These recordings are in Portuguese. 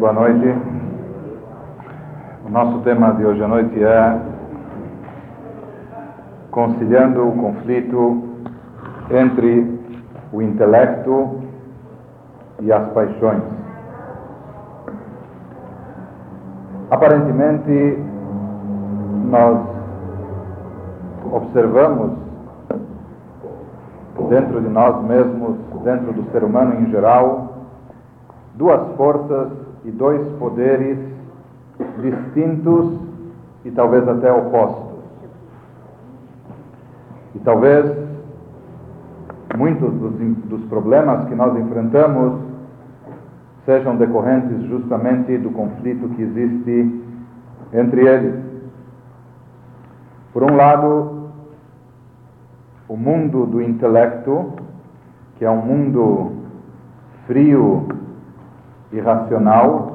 Boa noite. O nosso tema de hoje à noite é conciliando o conflito entre o intelecto e as paixões. Aparentemente, nós observamos dentro de nós mesmos, dentro do ser humano em geral, duas forças e dois poderes distintos e talvez até opostos. E talvez muitos dos, dos problemas que nós enfrentamos sejam decorrentes justamente do conflito que existe entre eles. Por um lado, o mundo do intelecto, que é um mundo frio e racional,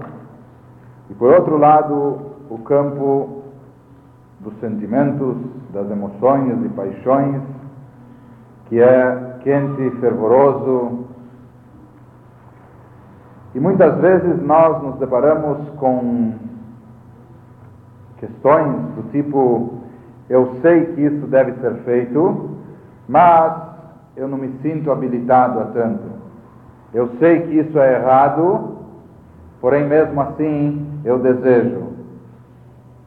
e por outro lado, o campo dos sentimentos, das emoções e paixões, que é quente e fervoroso. E muitas vezes nós nos deparamos com questões do tipo: eu sei que isso deve ser feito, mas eu não me sinto habilitado a tanto. Eu sei que isso é errado, porém, mesmo assim, eu desejo.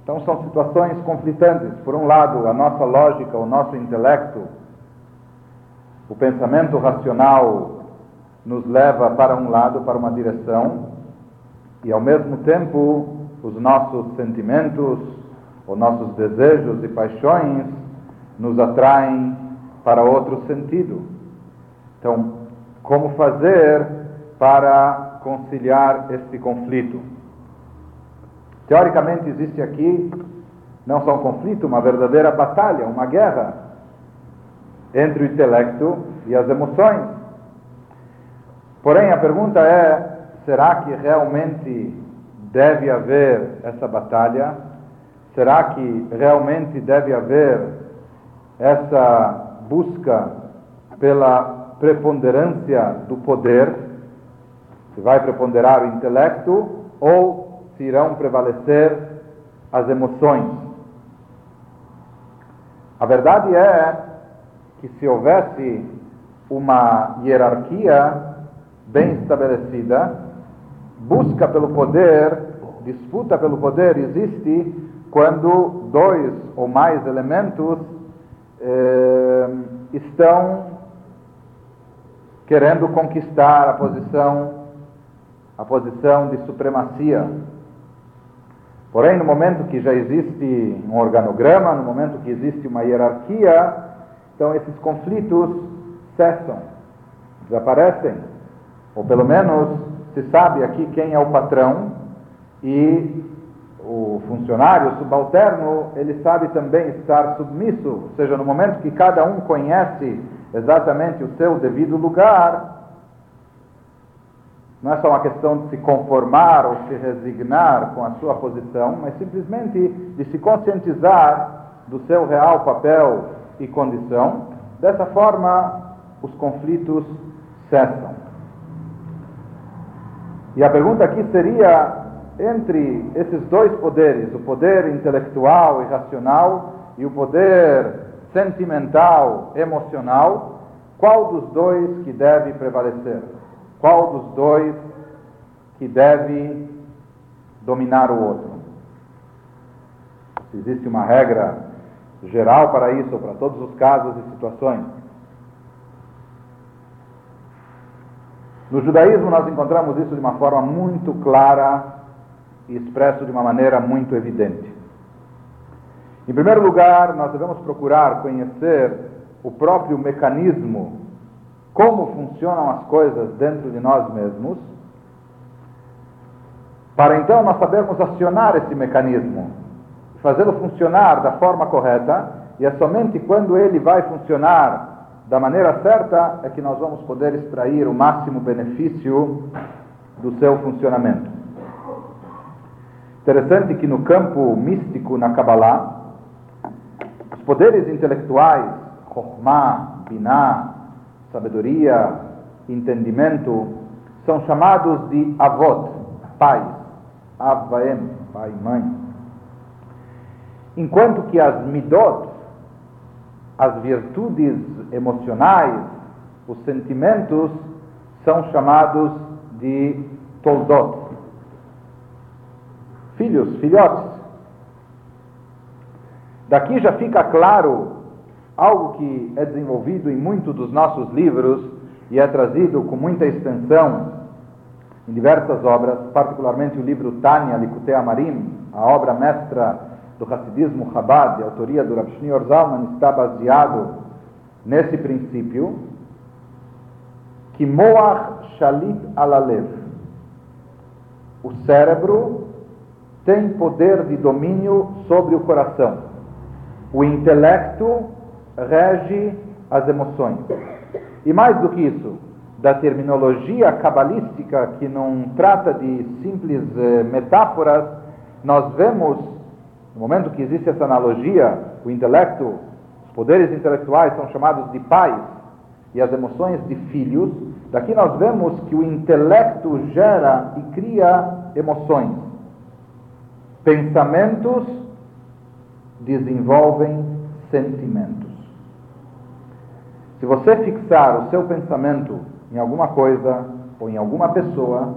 Então, são situações conflitantes. Por um lado, a nossa lógica, o nosso intelecto, o pensamento racional nos leva para um lado, para uma direção, e ao mesmo tempo, os nossos sentimentos, os nossos desejos e paixões nos atraem para outro sentido. Então, como fazer para conciliar este conflito? Teoricamente, existe aqui não só um conflito, uma verdadeira batalha, uma guerra entre o intelecto e as emoções. Porém, a pergunta é: será que realmente deve haver essa batalha? Será que realmente deve haver essa busca pela preponderância do poder? Se vai preponderar o intelecto ou se irão prevalecer as emoções? A verdade é que se houvesse uma hierarquia bem estabelecida, busca pelo poder, disputa pelo poder existe quando dois ou mais elementos eh, estão querendo conquistar a posição a posição de supremacia. Porém, no momento que já existe um organograma, no momento que existe uma hierarquia, então esses conflitos cessam, desaparecem, ou pelo menos se sabe aqui quem é o patrão e o funcionário subalterno, ele sabe também estar submisso, ou seja, no momento que cada um conhece exatamente o seu devido lugar, não é só uma questão de se conformar ou se resignar com a sua posição, mas simplesmente de se conscientizar do seu real papel e condição. Dessa forma, os conflitos cessam. E a pergunta aqui seria: entre esses dois poderes, o poder intelectual e racional e o poder sentimental, emocional, qual dos dois que deve prevalecer? Qual dos dois que deve dominar o outro? Se existe uma regra geral para isso, para todos os casos e situações. No judaísmo, nós encontramos isso de uma forma muito clara e expresso de uma maneira muito evidente. Em primeiro lugar, nós devemos procurar conhecer o próprio mecanismo, como funcionam as coisas dentro de nós mesmos, para então nós sabermos acionar esse mecanismo, fazê-lo funcionar da forma correta, e é somente quando ele vai funcionar da maneira certa é que nós vamos poder extrair o máximo benefício do seu funcionamento. Interessante que no campo místico, na Kabbalah, os poderes intelectuais, Chokhmah, Binah, sabedoria, entendimento, são chamados de avot, pais. Avaem, pai mãe. Enquanto que as midot, as virtudes emocionais, os sentimentos, são chamados de toldot, filhos, filhotes. Daqui já fica claro algo que é desenvolvido em muitos dos nossos livros e é trazido com muita extensão em diversas obras, particularmente o livro Tânia Likutei Amarim, a obra mestra do Hassidismo Chabad, de autoria do Rav Shneur Zalman, está baseado nesse princípio que Moach Shalit Alalev, o cérebro tem poder de domínio sobre o coração. O intelecto rege as emoções. E mais do que isso, da terminologia cabalística que não trata de simples eh, metáforas, nós vemos, no momento que existe essa analogia, o intelecto, os poderes intelectuais são chamados de pais e as emoções de filhos, daqui nós vemos que o intelecto gera e cria emoções. Pensamentos desenvolvem sentimentos. Se você fixar o seu pensamento em alguma coisa ou em alguma pessoa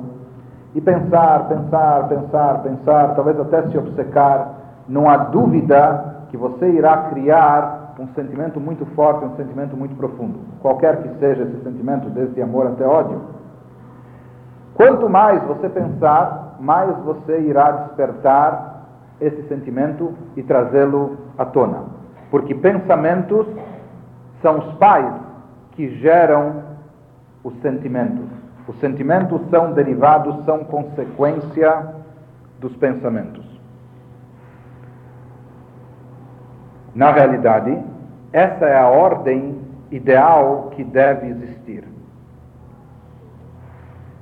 e pensar, pensar, pensar, pensar, talvez até se obcecar, não há dúvida que você irá criar um sentimento muito forte, um sentimento muito profundo. Qualquer que seja esse sentimento, desde amor até ódio. Quanto mais você pensar, mais você irá despertar esse sentimento e trazê-lo à tona. Porque pensamentos são os pais que geram os sentimentos. Os sentimentos são derivados, são consequência dos pensamentos. Na realidade, essa é a ordem ideal que deve existir.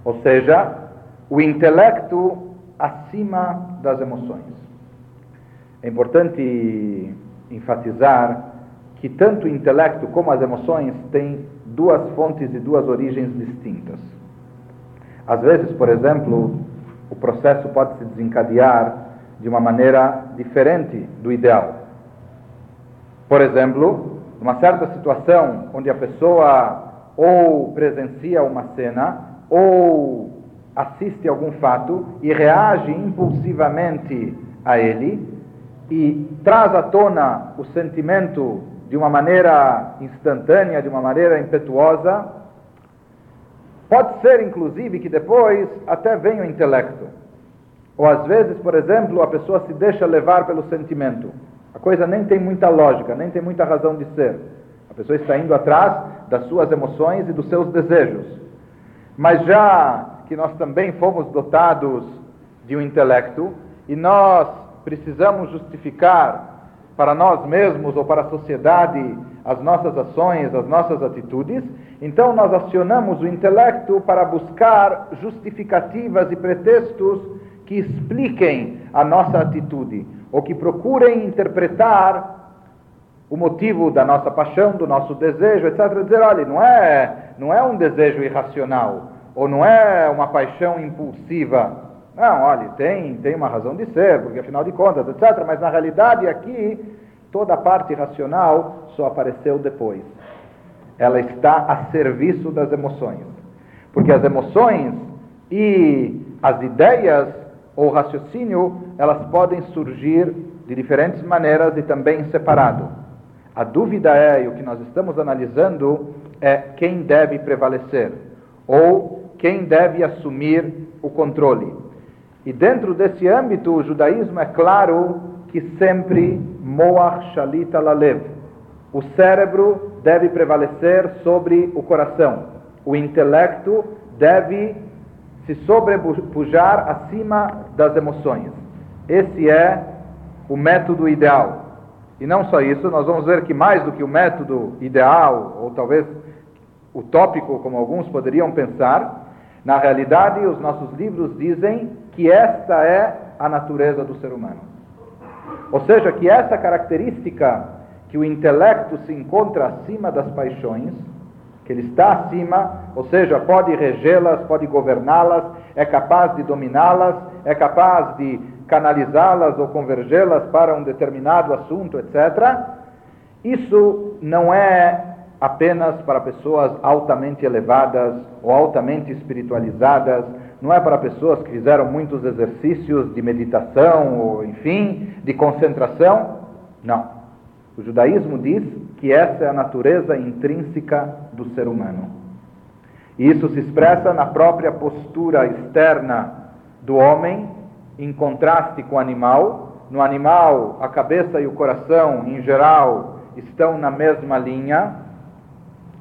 Ou seja, o intelecto acima das emoções. É importante enfatizar que tanto o intelecto como as emoções têm duas fontes e duas origens distintas. Às vezes, por exemplo, o processo pode se desencadear de uma maneira diferente do ideal. Por exemplo, numa certa situação onde a pessoa ou presencia uma cena ou assiste algum fato e reage impulsivamente a ele e traz à tona o sentimento de uma maneira instantânea, de uma maneira impetuosa, pode ser inclusive que depois até venha o intelecto. Ou às vezes, por exemplo, a pessoa se deixa levar pelo sentimento. A coisa nem tem muita lógica, nem tem muita razão de ser. A pessoa está indo atrás das suas emoções e dos seus desejos. Mas já que nós também fomos dotados de um intelecto e nós precisamos justificar para nós mesmos ou para a sociedade as nossas ações, as nossas atitudes, então nós acionamos o intelecto para buscar justificativas e pretextos que expliquem a nossa atitude ou que procurem interpretar o motivo da nossa paixão, do nosso desejo, etc. Dizer, olha, não é, não é um desejo irracional, ou não é uma paixão impulsiva. Não, olha, tem, tem uma razão de ser, porque afinal de contas, etc. Mas na realidade aqui, toda a parte racional só apareceu depois. Ela está a serviço das emoções. Porque as emoções e as ideias ou raciocínio, elas podem surgir de diferentes maneiras e também separado. A dúvida é, e o que nós estamos analisando, é quem deve prevalecer, ou quem deve assumir o controle. E dentro desse âmbito, o judaísmo é claro que sempre Moach Shalita Lalev. O cérebro deve prevalecer sobre o coração. O intelecto deve se sobrepujar acima das emoções. Esse é o método ideal. E não só isso, nós vamos ver que mais do que o método ideal, ou talvez utópico, como alguns poderiam pensar, na realidade, os nossos livros dizem que esta é a natureza do ser humano. Ou seja, que essa característica que o intelecto se encontra acima das paixões, que ele está acima, ou seja, pode regê-las, pode governá-las, é capaz de dominá-las, é capaz de canalizá-las ou convergê-las para um determinado assunto, etc. Isso não é apenas para pessoas altamente elevadas ou altamente espiritualizadas, não é para pessoas que fizeram muitos exercícios de meditação ou, enfim, de concentração. Não. O judaísmo diz que essa é a natureza intrínseca do ser humano. E isso se expressa na própria postura externa do homem, em contraste com o animal. No animal, a cabeça e o coração, em geral, estão na mesma linha,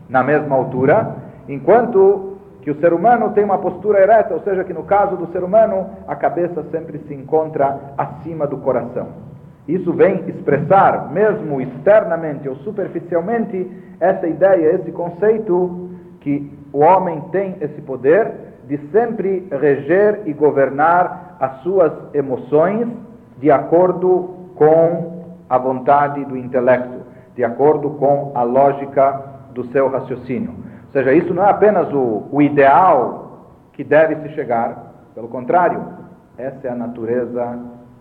na mesma altura, enquanto que o ser humano tem uma postura ereta, ou seja, que no caso do ser humano, a cabeça sempre se encontra acima do coração. Isso vem expressar, mesmo externamente ou superficialmente, essa ideia, esse conceito que o homem tem esse poder de sempre reger e governar as suas emoções de acordo com a vontade do intelecto, de acordo com a lógica do seu raciocínio. Seja, isso não é apenas o, o ideal que deve se chegar, pelo contrário, essa é a natureza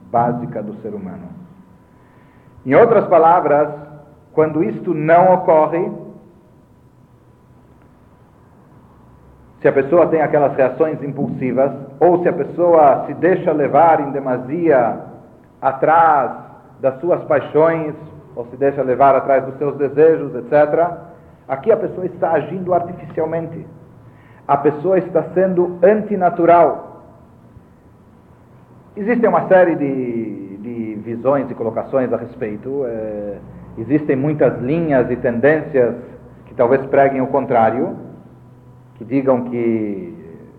básica do ser humano. Em outras palavras, quando isto não ocorre, se a pessoa tem aquelas reações impulsivas, ou se a pessoa se deixa levar em demasia atrás das suas paixões, ou se deixa levar atrás dos seus desejos, etc., aqui a pessoa está agindo artificialmente. A pessoa está sendo antinatural. Existem uma série de de visões e colocações a respeito. É, existem muitas linhas e tendências que talvez preguem o contrário, que digam que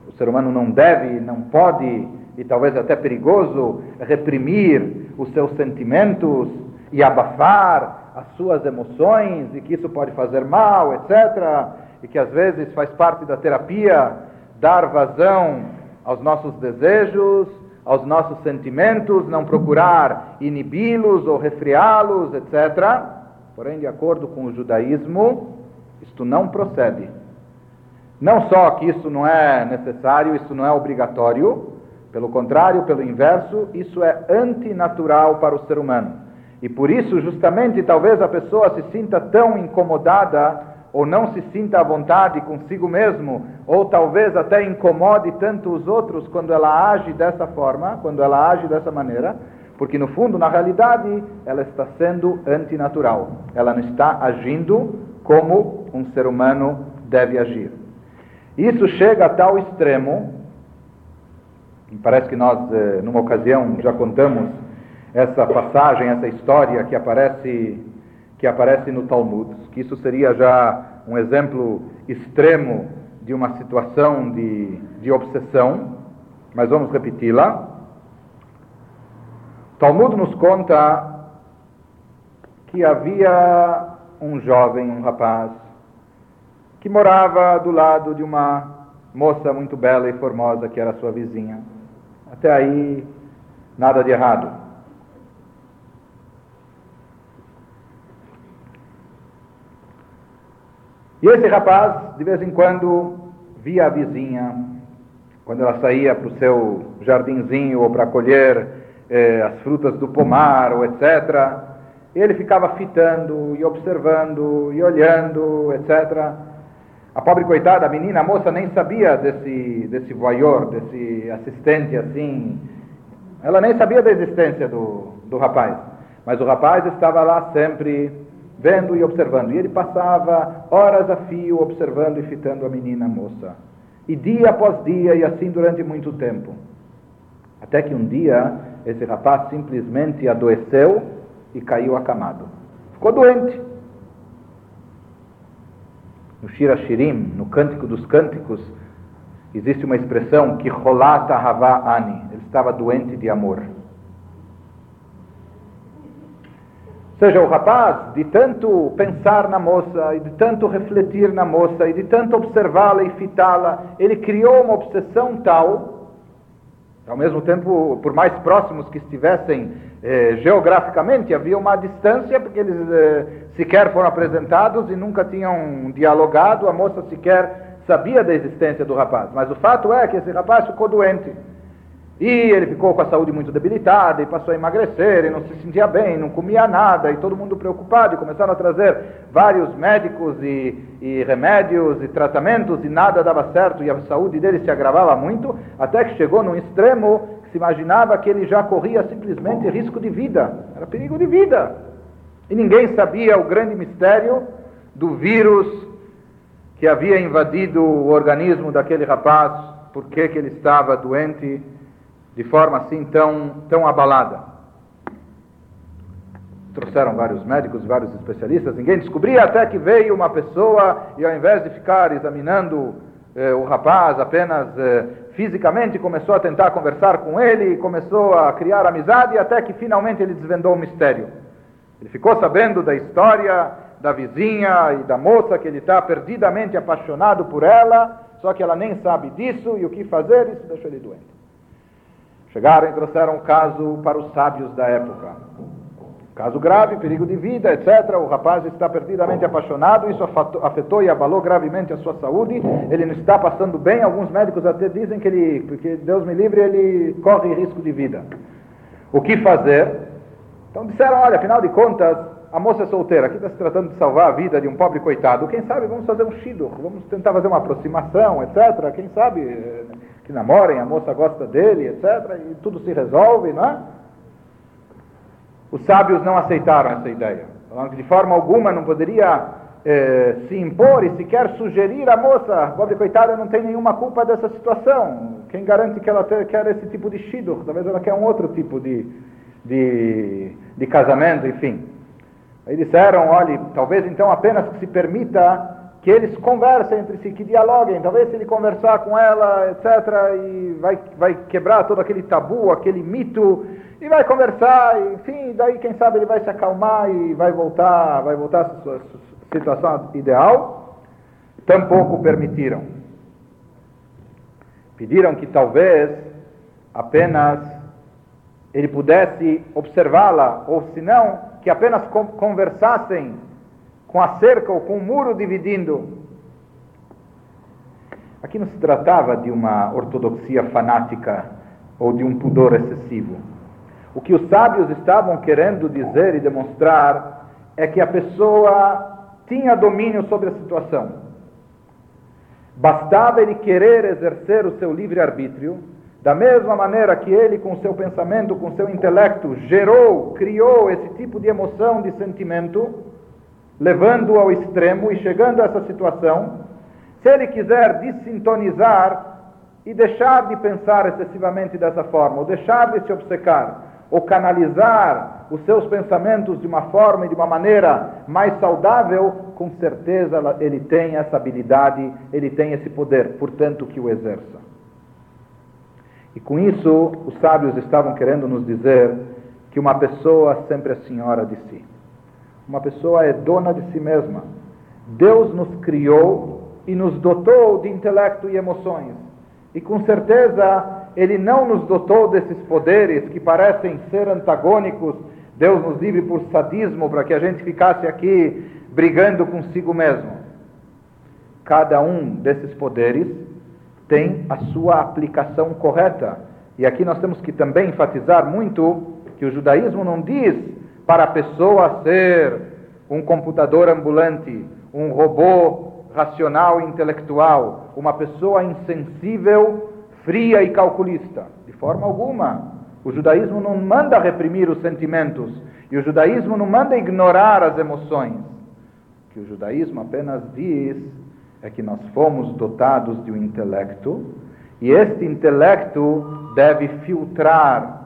o ser humano não deve, não pode e talvez até perigoso reprimir os seus sentimentos e abafar as suas emoções e que isso pode fazer mal, etc. E que às vezes faz parte da terapia dar vazão aos nossos desejos aos nossos sentimentos, não procurar inibi-los ou refriá-los, etc. Porém, de acordo com o judaísmo, isto não procede. Não só que isso não é necessário, isso não é obrigatório, pelo contrário, pelo inverso, isso é antinatural para o ser humano. E por isso, justamente, talvez a pessoa se sinta tão incomodada ou não se sinta à vontade consigo mesmo, ou talvez até incomode tanto os outros quando ela age dessa forma, quando ela age dessa maneira, porque no fundo, na realidade, ela está sendo antinatural. Ela não está agindo como um ser humano deve agir. Isso chega a tal extremo, parece que nós, eh, numa ocasião, já contamos essa passagem, essa história que aparece que aparece no Talmud, que isso seria já um exemplo extremo de uma situação de, de obsessão, mas vamos repeti-la. Talmud nos conta que havia um jovem, um rapaz, que morava do lado de uma moça muito bela e formosa que era sua vizinha. Até aí, nada de errado. E esse rapaz, de vez em quando, via a vizinha, quando ela saía para o seu jardinzinho ou para colher eh, as frutas do pomar ou etc. Ele ficava fitando e observando e olhando, etc. A pobre coitada, a menina, a moça, nem sabia desse, desse voyeur, desse assistente assim. Ela nem sabia da existência do, do rapaz. Mas o rapaz estava lá sempre vendo e observando. E ele passava horas a fio observando e fitando a menina moça. E dia após dia, e assim durante muito tempo. Até que um dia, esse rapaz simplesmente adoeceu e caiu acamado. Ficou doente. No Shira Shirim, no Cântico dos Cânticos, existe uma expressão que rolata hava ani. Ele estava doente de amor. Seja, o rapaz, de tanto pensar na moça, e de tanto refletir na moça, e de tanto observá-la e fitá-la, ele criou uma obsessão tal, ao mesmo tempo, por mais próximos que estivessem eh, geograficamente, havia uma distância, porque eles eh, sequer foram apresentados e nunca tinham dialogado, a moça sequer sabia da existência do rapaz. Mas o fato é que esse rapaz ficou doente. E ele ficou com a saúde muito debilitada e passou a emagrecer e não se sentia bem, não comia nada e todo mundo preocupado. E começaram a trazer vários médicos e, e, remédios e tratamentos e nada dava certo e a saúde dele se agravava muito, até que chegou num extremo que se imaginava que ele já corria simplesmente risco de vida, era perigo de vida. E ninguém sabia o grande mistério do vírus que havia invadido o organismo daquele rapaz, por que ele estava doente de forma assim tão, tão abalada. Trouxeram vários médicos, vários especialistas, ninguém descobria até que veio uma pessoa e ao invés de ficar examinando eh, o rapaz apenas eh, fisicamente, começou a tentar conversar com ele, começou a criar amizade até que finalmente ele desvendou o mistério. Ele ficou sabendo da história da vizinha e da moça que ele está perdidamente apaixonado por ela, só que ela nem sabe disso e o que fazer, isso deixou ele doente. Chegaram e trouxeram o caso para os sábios da época. Caso grave, perigo de vida, etc. O rapaz está perdidamente apaixonado, isso afetou e abalou gravemente a sua saúde. Ele não está passando bem. Alguns médicos até dizem que ele, porque Deus me livre, ele corre risco de vida. O que fazer? Então disseram: olha, afinal de contas, a moça é solteira, aqui está se tratando de salvar a vida de um pobre coitado. Quem sabe vamos fazer um shidur, vamos tentar fazer uma aproximação, etc. Quem sabe eh, que namorem, a moça gosta dele, etc. E tudo se resolve, não é? Os sábios não aceitaram essa ideia. Falando que de forma alguma não poderia eh, se impor e sequer sugerir à moça, pobre coitada, não tem nenhuma culpa dessa situação. Quem garante que ela quer esse tipo de shidur? Talvez ela quer um outro tipo de, de, de casamento, enfim. Aí disseram, olhe, talvez então apenas que se permita que eles conversem entre si, que dialoguem. Talvez se ele conversar com ela, etc., e vai, vai quebrar todo aquele tabu, aquele mito, e vai conversar, e, enfim, daí quem sabe ele vai se acalmar e vai voltar, vai voltar à sua situação ideal. Tampouco permitiram. Pediram que talvez apenas ele pudesse observá-la, ou se não, que apenas conversassem com a cerca ou com o muro dividindo. Aqui não se tratava de uma ortodoxia fanática ou de um pudor excessivo. O que os sábios estavam querendo dizer e demonstrar é que a pessoa tinha domínio sobre a situação. Bastava ele querer exercer o seu livre-arbítrio, da mesma maneira que ele, com seu pensamento, com seu intelecto, gerou, criou esse tipo de emoção, de sentimento, levando-o ao extremo e chegando a essa situação, se ele quiser desintonizar e deixar de pensar excessivamente dessa forma, ou deixar de se obcecar, ou canalizar os seus pensamentos de uma forma e de uma maneira mais saudável, com certeza ele tem essa habilidade, ele tem esse poder, portanto que o exerça. E com isso, os sábios estavam querendo nos dizer que uma pessoa sempre é senhora de si. Uma pessoa é dona de si mesma. Deus nos criou e nos dotou de intelecto e emoções. E com certeza Ele não nos dotou desses poderes que parecem ser antagônicos. Deus nos livre por sadismo para que a gente ficasse aqui brigando consigo mesmo. Cada um desses poderes tem a sua aplicação correta. E aqui nós temos que também enfatizar muito que o judaísmo não diz para a pessoa ser um computador ambulante, um robô racional e intelectual, uma pessoa insensível, fria e calculista. De forma alguma. O judaísmo não manda reprimir os sentimentos e o judaísmo não manda ignorar as emoções. O que o judaísmo apenas diz é que nós fomos dotados de um intelecto e este intelecto deve filtrar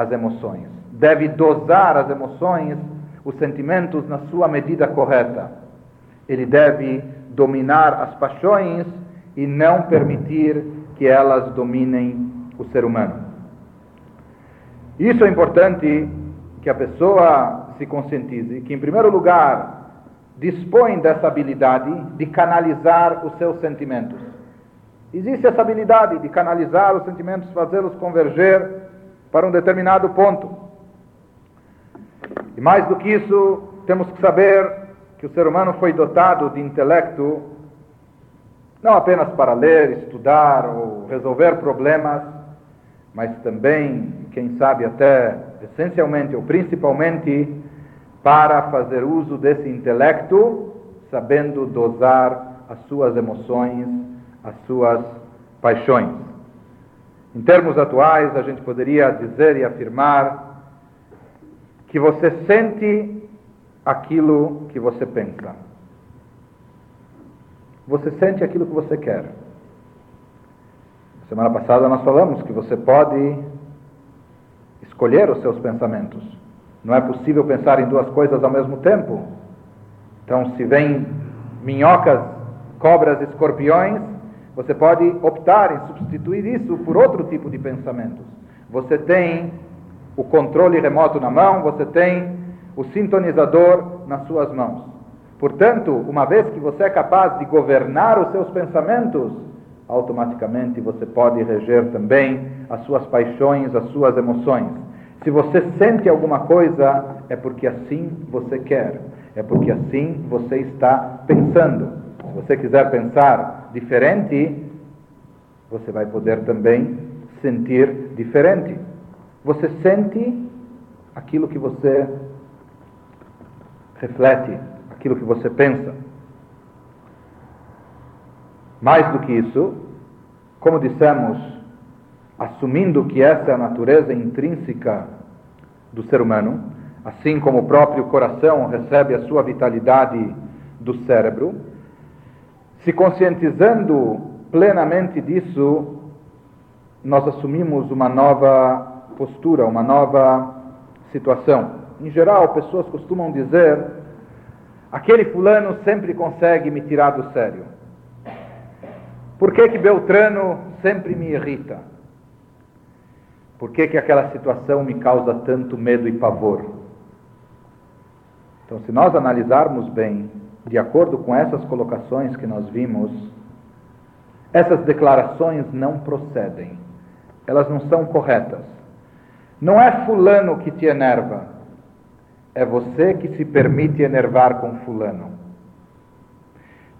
as emoções, deve dosar as emoções, os sentimentos na sua medida correta. Ele deve dominar as paixões e não permitir que elas dominem o ser humano. Isso é importante que a pessoa se conscientize que, em primeiro lugar, dispõe dessa habilidade de canalizar os seus sentimentos. Existe essa habilidade de canalizar os sentimentos, fazê-los converger para um determinado ponto. E mais do que isso, temos que saber que o ser humano foi dotado de intelecto Não apenas para ler, estudar ou resolver problemas, mas também, quem sabe até essencialmente ou principalmente, para fazer uso desse intelecto, sabendo dosar as suas emoções, as suas paixões. Em termos atuais, a gente poderia dizer e afirmar que você sente aquilo que você pensa. Você sente aquilo que você quer. Semana passada nós falamos que você pode escolher os seus pensamentos. Não é possível pensar em duas coisas ao mesmo tempo. Então, se vem minhocas, cobras, escorpiões, você pode optar em substituir isso por outro tipo de pensamentos. Você tem o controle remoto na mão, você tem o sintonizador nas suas mãos. Portanto, uma vez que você é capaz de governar os seus pensamentos, automaticamente você pode reger também as suas paixões, as suas emoções. Se você sente alguma coisa, é porque assim você quer, é porque assim você está pensando. Se você quiser pensar diferente, você vai poder também sentir diferente. Você sente aquilo que você reflete, aquilo que você pensa. Mais do que isso, como dissemos, assumindo que essa é a natureza intrínseca do ser humano, assim como o próprio coração recebe a sua vitalidade do cérebro, se conscientizando plenamente disso, nós assumimos uma nova postura, uma nova situação. Em geral, pessoas costumam dizer: aquele fulano sempre consegue me tirar do sério. Por que, que Beltrano sempre me irrita? Por que, que aquela situação me causa tanto medo e pavor? Então, se nós analisarmos bem, de acordo com essas colocações que nós vimos, essas declarações não procedem. Elas não são corretas. Não é fulano que te enerva, é você que se permite enervar com fulano.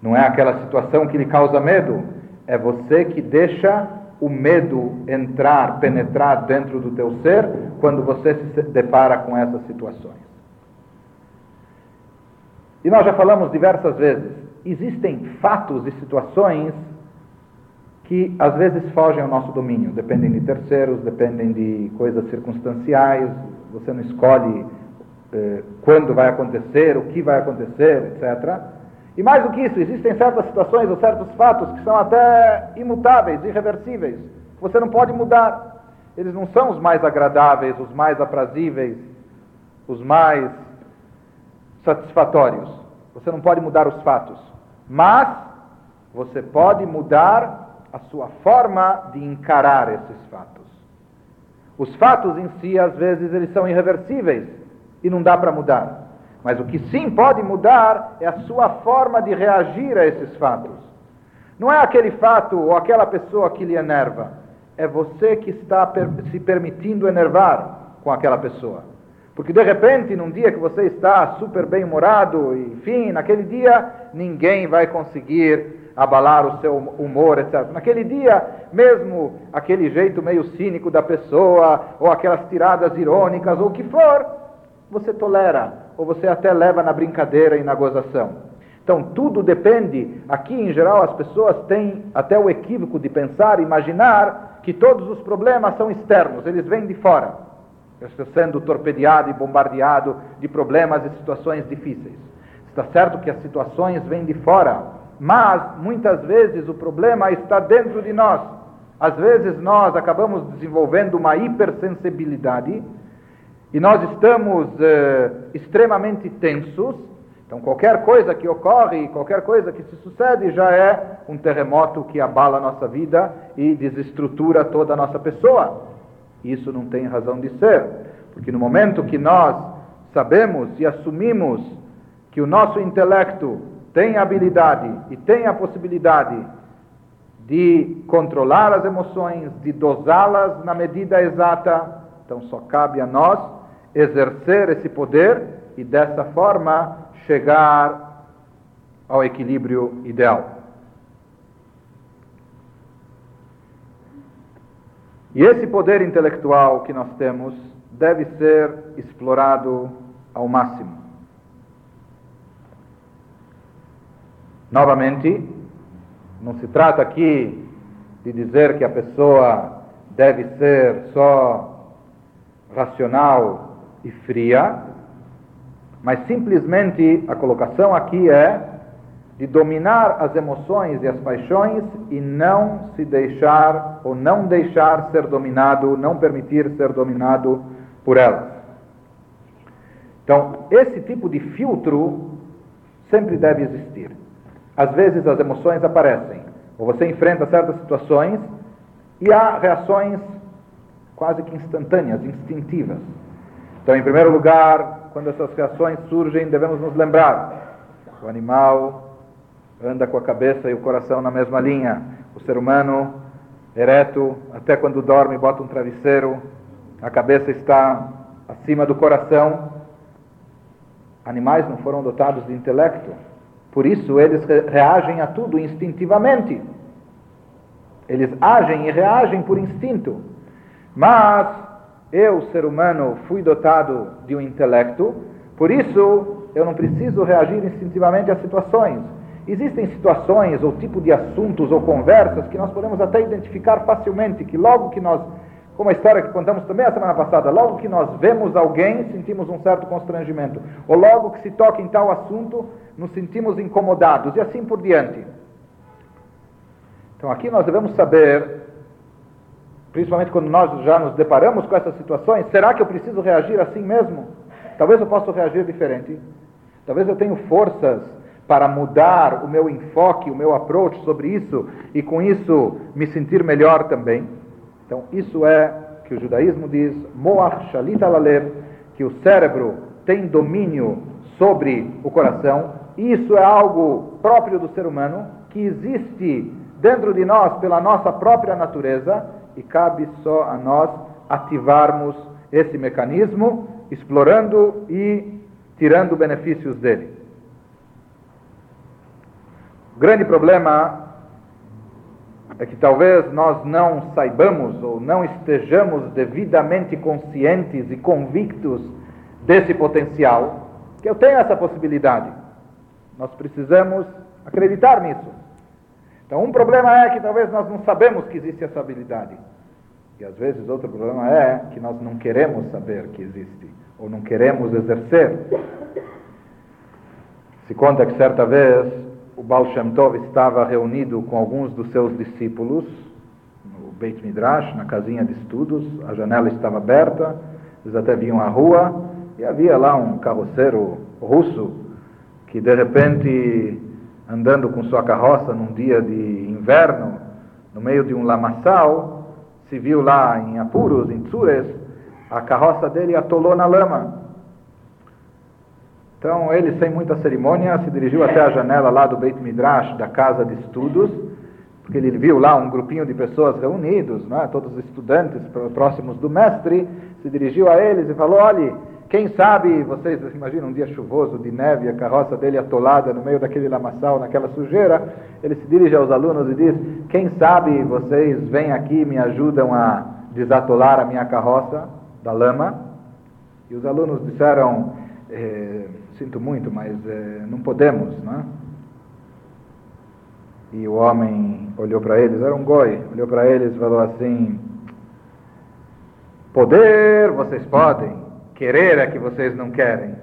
Não é aquela situação que lhe causa medo, é você que deixa o medo entrar, penetrar dentro do teu ser quando você se depara com essas situações. E nós já falamos diversas vezes, existem fatos e situações que às vezes fogem ao nosso domínio, dependem de terceiros, dependem de coisas circunstanciais, você não escolhe eh, quando vai acontecer, o que vai acontecer, etc. E mais do que isso, existem certas situações ou certos fatos que são até imutáveis, irreversíveis, que você não pode mudar. Eles não são os mais agradáveis, os mais aprazíveis, os mais satisfatórios. Você não pode mudar os fatos, mas você pode mudar a sua forma de encarar esses fatos. Os fatos em si, às vezes, eles são irreversíveis e não dá para mudar. Mas o que sim pode mudar é a sua forma de reagir a esses fatos. Não é aquele fato ou aquela pessoa que lhe enerva, é você que está se permitindo enervar com aquela pessoa. Porque de repente, num dia que você está super bem-humorado, enfim, naquele dia ninguém vai conseguir abalar o seu humor, etc. Naquele dia, mesmo aquele jeito meio cínico da pessoa, ou aquelas tiradas irônicas, ou o que for, você tolera, ou você até leva na brincadeira e na gozação. Então, tudo depende. Aqui, em geral, as pessoas têm até o equívoco de pensar, imaginar que todos os problemas são externos, eles vêm de fora sendo torpedeado e bombardeado de problemas e situações difíceis. Está certo que as situações vêm de fora, mas muitas vezes o problema está dentro de nós. Às vezes nós acabamos desenvolvendo uma hipersensibilidade e nós estamos eh, extremamente tensos. Então, qualquer coisa que ocorre, qualquer coisa que se sucede, já é um terremoto que abala a nossa vida e desestrutura toda a nossa pessoa. Isso não tem razão de ser, porque no momento que nós sabemos e assumimos que o nosso intelecto tem a habilidade e tem a possibilidade de controlar as emoções, de dosá-las na medida exata, então só cabe a nós exercer esse poder e dessa forma chegar ao equilíbrio ideal. E esse poder intelectual que nós temos deve ser explorado ao máximo. Novamente, não se trata aqui de dizer que a pessoa deve ser só racional e fria, mas simplesmente a colocação aqui é de dominar as emoções e as paixões e não se deixar ou não deixar ser dominado, não permitir ser dominado por elas. Então, esse tipo de filtro sempre deve existir. Às vezes as emoções aparecem, ou você enfrenta certas situações e há reações quase que instantâneas, instintivas. Então, em primeiro lugar, quando essas reações surgem, devemos nos lembrar: o animal anda com a cabeça e o coração na mesma linha. O ser humano, ereto, até quando dorme, bota um travesseiro, a cabeça está acima do coração. Animais não foram dotados de intelecto, por isso eles reagem a tudo instintivamente. Eles agem e reagem por instinto. Mas eu, ser humano, fui dotado de um intelecto, por isso eu não preciso reagir instintivamente às situações. Existem situações ou tipo de assuntos ou conversas que nós podemos até identificar facilmente, que logo que nós, como a história que contamos também a semana passada, logo que nós vemos alguém, sentimos um certo constrangimento, ou logo que se toca em tal assunto, nos sentimos incomodados, e assim por diante. Então aqui nós devemos saber, principalmente quando nós já nos deparamos com essas situações, será que eu preciso reagir assim mesmo? Talvez eu possa reagir diferente. Talvez eu tenha forças para mudar o meu enfoque, o meu approach sobre isso e com isso me sentir melhor também. Então, isso é que o judaísmo diz, Moach Shalit Alalev, que o cérebro tem domínio sobre o coração. Isso é algo próprio do ser humano, que existe dentro de nós pela nossa própria natureza e cabe só a nós ativarmos esse mecanismo, explorando e tirando benefícios dele. Grande problema é que talvez nós não saibamos ou não estejamos devidamente conscientes e convictos desse potencial, que eu tenho essa possibilidade. Nós precisamos acreditar nisso. Então, um problema é que talvez nós não sabemos que existe essa habilidade. E às vezes outro problema é que nós não queremos saber que existe, ou não queremos exercer. Se conta que certa vez o Baal Shem Tov estava reunido com alguns dos seus discípulos no Beit Midrash, na casinha de estudos, a janela estava aberta, eles até viam a rua, e havia lá um carroceiro russo que de repente, andando com sua carroça num dia de inverno, no meio de um lamaçal, se viu lá em apuros, em Tsures, a carroça dele atolou na lama. Então ele, sem muita cerimônia, se dirigiu até a janela lá do Beit Midrash, da casa de estudos, porque ele viu lá um grupinho de pessoas reunidos, né, todos estudantes próximos do mestre, se dirigiu a eles e falou: olhe, quem sabe, vocês imaginam um dia chuvoso, de neve, a carroça dele atolada no meio daquele lamaçal, naquela sujeira, ele se dirige aos alunos e diz: quem sabe vocês vêm aqui e me ajudam a desatolar a minha carroça da lama? E os alunos disseram: eh, sinto muito, mas é, não podemos, né? E o homem olhou para eles, era um goi, olhou para eles e falou assim: Poder vocês podem, querer é que vocês não querem.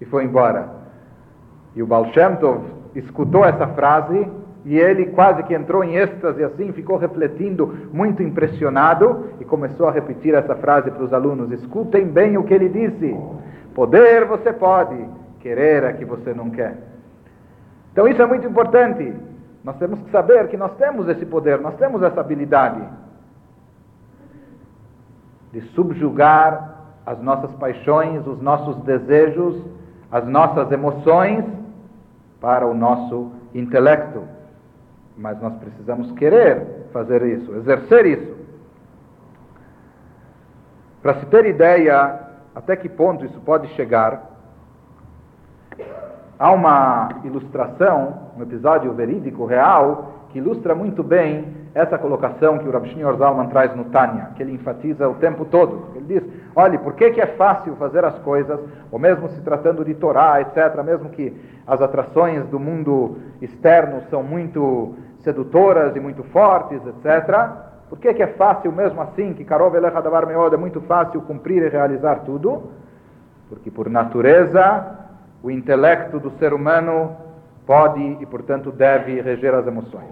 E foi embora. E o Baal Shem Tov escutou essa frase e ele quase que entrou em êxtase assim, ficou refletindo, muito impressionado e começou a repetir essa frase para os alunos: Escutem bem o que ele disse. Poder você pode, querer é que você não quer. Então isso é muito importante. Nós temos que saber que nós temos esse poder, nós temos essa habilidade de subjugar as nossas paixões, os nossos desejos, as nossas emoções para o nosso intelecto. Mas nós precisamos querer fazer isso, exercer isso. Para se ter ideia até que ponto isso pode chegar, há uma ilustração, um episódio verídico, real, que ilustra muito bem essa colocação que o Rabi Shneur Zalman traz no Tânia, que ele enfatiza o tempo todo. Ele diz, olhe, por que, que é fácil fazer as coisas, ou mesmo se tratando de Torá, etc., mesmo que as atrações do mundo externo são muito sedutoras e muito fortes, etc., por que, que é fácil mesmo assim, que Karov Elecha Davar Meod, é muito fácil cumprir e realizar tudo? Porque por natureza, o intelecto do ser humano pode e, portanto, deve reger as emoções.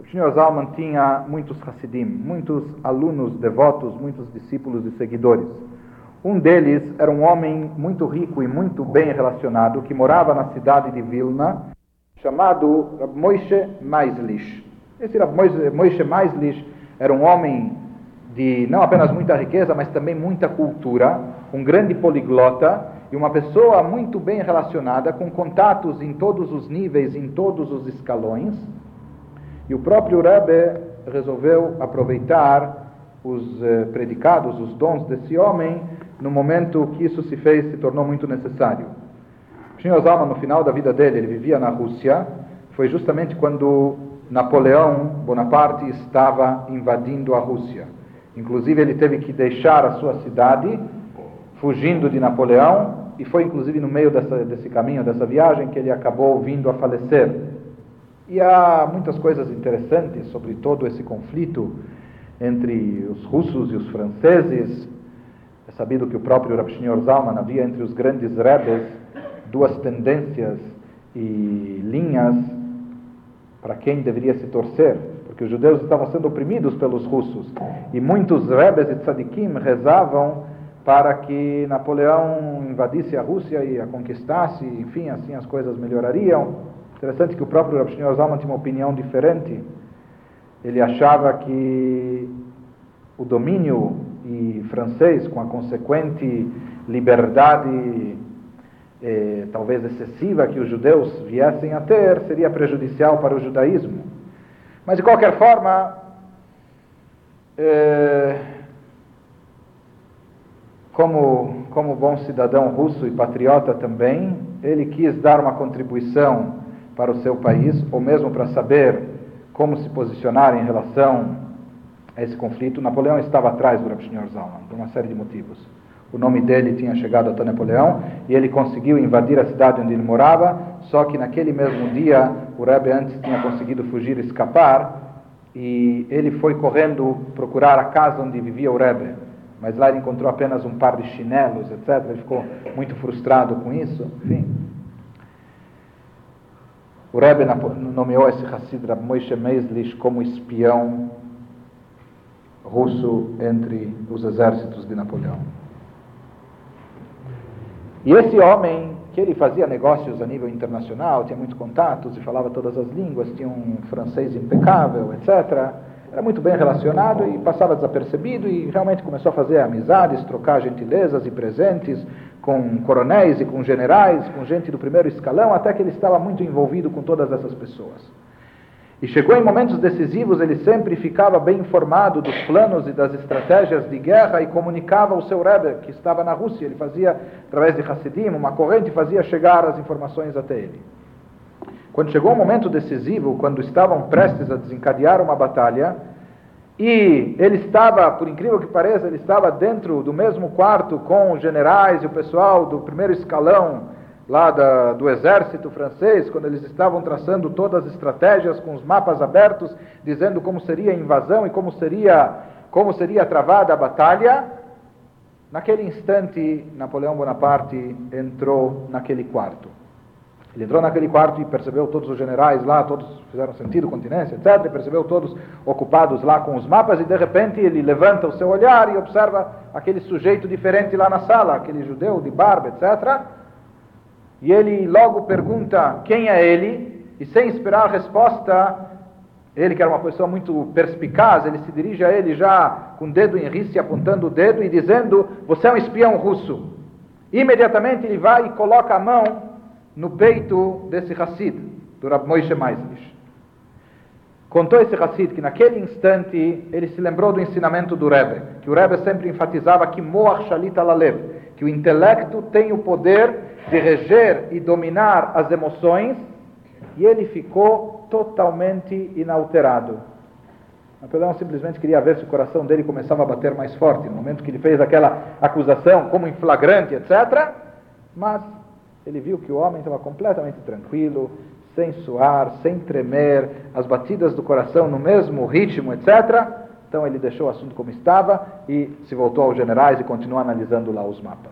O Shneur Zalman tinha muitos Hassidim, muitos alunos devotos, muitos discípulos e seguidores. Um deles era um homem muito rico e muito bem relacionado que morava na cidade de Vilna, chamado Rab Moshe Maislish. Esse Rab Moshe Maislish era um homem de não apenas muita riqueza, mas também muita cultura, um grande poliglota e uma pessoa muito bem relacionada, com contatos em todos os níveis, em todos os escalões. E o próprio Rebbe resolveu aproveitar os eh, predicados, os dons desse homem, no momento que isso se fez, se tornou muito necessário. Shinyo Zalman, no final da vida dele, ele vivia na Rússia, foi justamente quando Napoleão Bonaparte estava invadindo a Rússia. Inclusive, ele teve que deixar a sua cidade, fugindo de Napoleão, e foi inclusive no meio dessa, desse caminho, dessa viagem, que ele acabou vindo a falecer. E há muitas coisas interessantes sobre todo esse conflito entre os russos e os franceses. É sabido que o próprio Rav Shneur Zalman havia entre os grandes rebes duas tendências e linhas para quem deveria se torcer, porque os judeus estavam sendo oprimidos pelos russos e muitos rebes e tzadikim rezavam para que Napoleão invadisse a Rússia e a conquistasse, enfim, assim as coisas melhorariam. Interessante que o próprio Rav Zalman tinha uma opinião diferente. Ele achava que o domínio francês, com a consequente liberdade eh, talvez excessiva que os judeus viessem a ter, seria prejudicial para o judaísmo. Mas de qualquer forma, eh, como, como bom cidadão russo e patriota também, ele quis dar uma contribuição para o seu país, ou mesmo para saber como se posicionar em relação a esse conflito. Napoleão estava atrás do Rabi Zalman, por uma série de motivos. O nome dele tinha chegado até Napoleão e ele conseguiu invadir a cidade onde ele morava, só que naquele mesmo dia o Rebbe antes tinha conseguido fugir e escapar e ele foi correndo procurar a casa onde vivia o Rebbe mas lá ele encontrou apenas um par de chinelos, etc. Ele ficou muito frustrado com isso. Enfim. O Rebbe nomeou esse Hassid Rab Moshe Meislish como espião russo entre os exércitos de Napoleão. E esse homem, que ele fazia negócios a nível internacional, tinha muitos contatos e falava todas as línguas, tinha um francês impecável, etc era muito bem relacionado e passava desapercebido e realmente começou a fazer amizades, trocar gentilezas e presentes com coronéis e com generais, com gente do primeiro escalão, até que ele estava muito envolvido com todas essas pessoas. E chegou em momentos decisivos, ele sempre ficava bem informado dos planos e das estratégias de guerra e comunicava ao seu Rebbe, que estava na Rússia. Ele fazia, através de Hassidim, uma corrente, fazia chegar as informações até ele. Quando chegou o um momento decisivo, quando estavam prestes a desencadear uma batalha, e ele estava, por incrível que pareça, ele estava dentro do mesmo quarto com os generais e o pessoal do primeiro escalão lá da, do exército francês, quando eles estavam traçando todas as estratégias com os mapas abertos, dizendo como seria a invasão e como seria, como seria travada a batalha. Naquele instante, Napoleão Bonaparte entrou naquele quarto. Ele entrou naquele quarto e percebeu todos os generais lá, todos fizeram sentido, continência, etc. E percebeu todos ocupados lá com os mapas e de repente ele levanta o seu olhar e observa aquele sujeito diferente lá na sala, aquele judeu de barba, etc. E ele logo pergunta quem é ele e sem esperar a resposta, ele que era uma pessoa muito perspicaz, ele se dirige a ele já com o dedo em riste, apontando o dedo e dizendo: "Você é um espião russo". Imediatamente ele vai e coloca a mão no peito desse Hassid, do Rab Moshe. Contou esse Hassid que naquele instante ele se lembrou do ensinamento do Rebbe, que o Rebbe sempre enfatizava que Moach Shalit Alalev, que o intelecto tem o poder de reger e dominar as emoções, e ele ficou totalmente inalterado. Napoleão simplesmente queria ver se o coração dele começava a bater mais forte, no momento que ele fez aquela acusação como em flagrante, etc. Mas ele viu que o homem estava completamente tranquilo, sem suar, sem tremer, as batidas do coração no mesmo ritmo, etc. Então ele deixou o assunto como estava e se voltou aos generais e continuou analisando lá os mapas.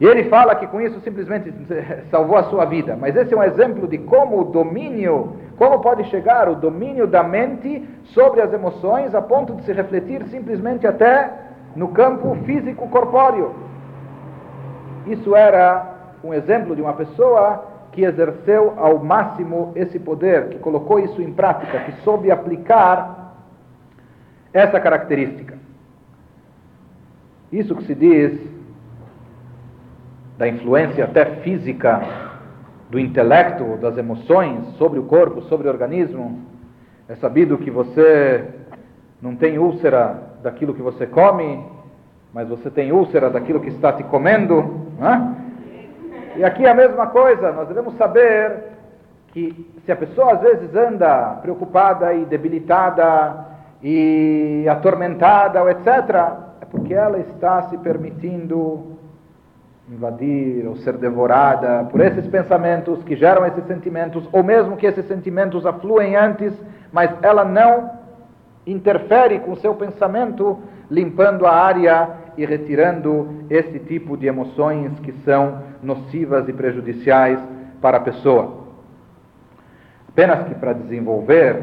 E ele fala que com isso simplesmente salvou a sua vida. Mas esse é um exemplo de como o domínio, como pode chegar o domínio da mente sobre as emoções a ponto de se refletir simplesmente até no campo físico corpóreo. Isso era um exemplo de uma pessoa que exerceu ao máximo esse poder, que colocou isso em prática, que soube aplicar essa característica. Isso que se diz da influência até física do intelecto, das emoções sobre o corpo, sobre o organismo. É sabido que você não tem úlcera daquilo que você come, mas você tem úlcera daquilo que está te comendo. Né? E aqui é a mesma coisa, nós devemos saber que se a pessoa às vezes anda preocupada e debilitada e atormentada, etc., é porque ela está se permitindo invadir ou ser devorada por esses pensamentos que geram esses sentimentos, ou mesmo que esses sentimentos afluem antes, mas ela não interfere com o seu pensamento, limpando a área e retirando esse tipo de emoções que são nocivas e prejudiciais para a pessoa. Apenas que para desenvolver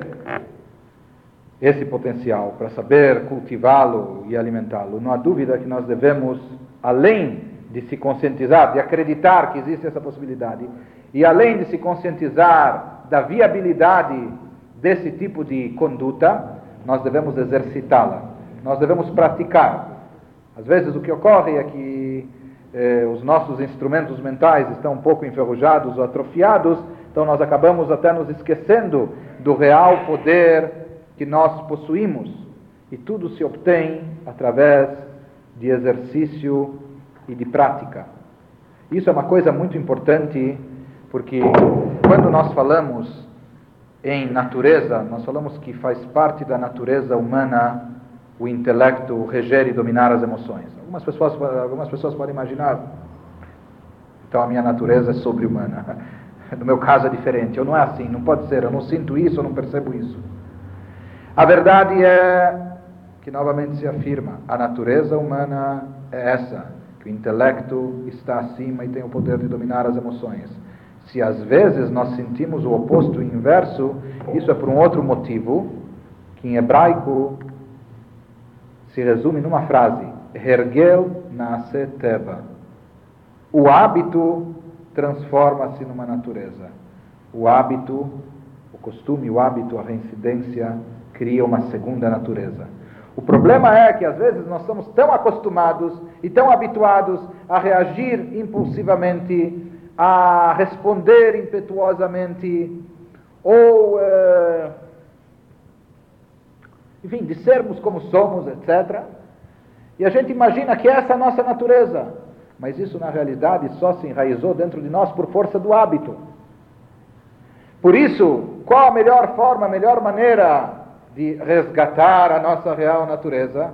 esse potencial, para saber cultivá-lo e alimentá-lo, não há dúvida que nós devemos, além de se conscientizar, de acreditar que existe essa possibilidade, e além de se conscientizar da viabilidade desse tipo de conduta, nós devemos exercitá-la, nós devemos praticar. Às vezes o que ocorre é que eh, os nossos instrumentos mentais estão um pouco enferrujados ou atrofiados, então nós acabamos até nos esquecendo do real poder que nós possuímos. E tudo se obtém através de exercício e de prática. Isso é uma coisa muito importante, porque quando nós falamos em natureza, nós falamos que faz parte da natureza humana o intelecto reger e dominar as emoções. Algumas pessoas, algumas pessoas podem imaginar, então a minha natureza é sobre-humana. No meu caso é diferente, eu não é assim, não pode ser, eu não sinto isso, eu não percebo isso. A verdade é que novamente se afirma, a natureza humana é essa, o intelecto está acima e tem o poder de dominar as emoções. Se às vezes nós sentimos o oposto o inverso, isso é por um outro motivo, que em hebraico se resume numa frase: Hergel nasce teva. O hábito transforma-se numa natureza. O hábito, o costume, o hábito, a reincidência cria uma segunda natureza. O problema é que às vezes nós estamos tão acostumados e tão habituados a reagir impulsivamente, a responder impetuosamente, ou, uh, enfim, de sermos como somos, etc. E a gente imagina que essa é a nossa natureza, mas isso na realidade só se enraizou dentro de nós por força do hábito. Por isso, qual a melhor forma, a melhor maneira de resgatar a nossa real natureza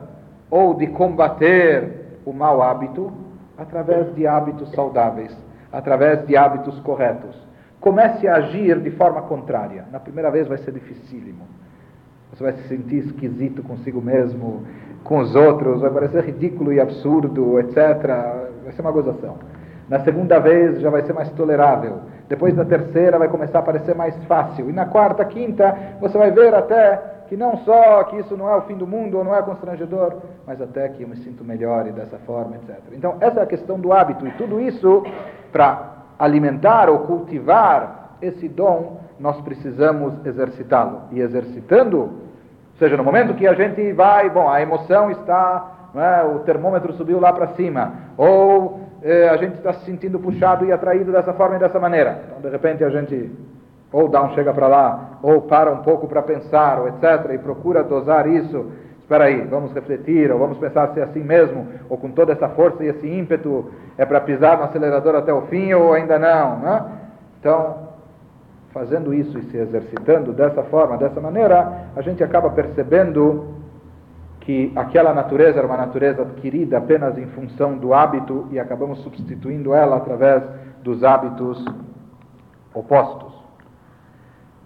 ou de combater o mau hábito através de hábitos saudáveis, através de hábitos corretos. Comece a agir de forma contrária. Na primeira vez vai ser dificílimo. Você vai se sentir esquisito consigo mesmo, com os outros, vai parecer ridículo e absurdo, etc. Vai ser uma gozação. Na segunda vez já vai ser mais tolerável. Depois da terceira vai começar a parecer mais fácil. E na quarta, quinta, você vai ver até que não só que isso não é o fim do mundo ou não é constrangedor, mas até que eu me sinto melhor e dessa forma, etc. Então, essa é a questão do hábito, e tudo isso, para alimentar ou cultivar esse dom, nós precisamos exercitá-lo. E exercitando, seja, no momento que a gente vai, bom, a emoção está, é, o termômetro subiu lá para cima, ou eh, a gente está se sentindo puxado e atraído dessa forma e dessa maneira. Então, de repente, a gente ou dá um chega para lá, ou para um pouco para pensar, ou etc., e procura dosar isso. Espera aí, vamos refletir, ou vamos pensar se é assim mesmo, ou com toda essa força e esse ímpeto é para pisar no acelerador até o fim, ou ainda não. Né? Então, fazendo isso e se exercitando dessa forma, dessa maneira, a gente acaba percebendo que aquela natureza era uma natureza adquirida apenas em função do hábito e acabamos substituindo ela através dos hábitos opostos.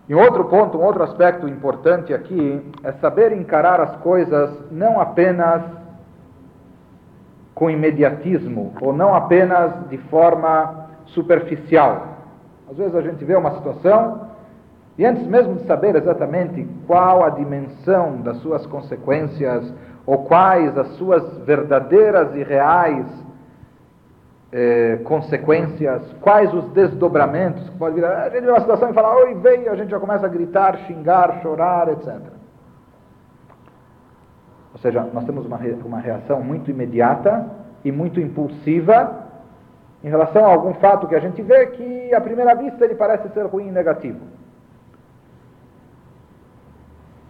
E outro ponto, um outro aspecto importante aqui é saber encarar as coisas não apenas com imediatismo ou não apenas de forma superficial. Às vezes a gente vê uma situação e antes mesmo de saber exatamente qual a dimensão das suas consequências ou quais as suas verdadeiras e reais eh, consequências, quais os desdobramentos que pode vir. A gente vê uma situação e fala, oi, veio, a gente já começa a gritar, xingar, chorar, etc. Ou seja, nós temos uma, uma reação muito imediata e muito impulsiva em relação a algum fato que a gente vê que, à primeira vista, ele parece ser ruim e negativo.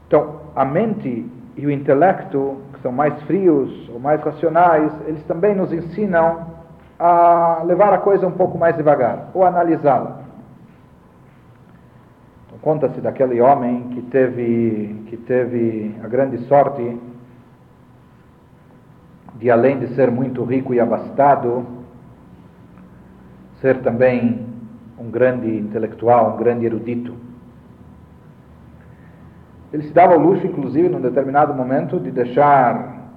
Então, a mente e o intelecto, que são mais frios ou mais racionais, eles também nos ensinam a levar a coisa um pouco mais devagar, ou analisá-la. Então, Conta-se daquele homem que teve, que teve a grande sorte de, além de ser muito rico e abastado, ser também um grande intelectual, um grande erudito. Ele se dava o luxo, inclusive, num determinado momento, de deixar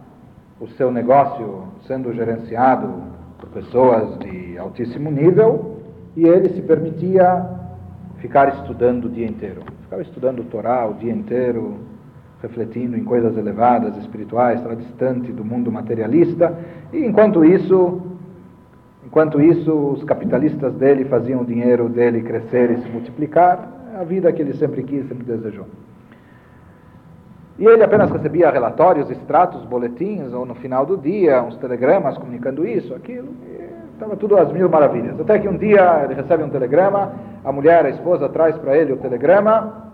o seu negócio sendo gerenciado pessoas de altíssimo nível e ele se permitia ficar estudando o dia inteiro. Ficava estudando o Torá o dia inteiro, refletindo em coisas elevadas, espirituais, estava distante do mundo materialista, e enquanto isso, enquanto isso, os capitalistas dele faziam o dinheiro dele crescer e se multiplicar, a vida que ele sempre quis, sempre desejou. E ele apenas recebia relatórios, extratos, boletins, ou no final do dia, uns telegramas comunicando isso, aquilo, estava tudo às mil maravilhas. Até que um dia ele recebe um telegrama, a mulher, a esposa, traz para ele o telegrama,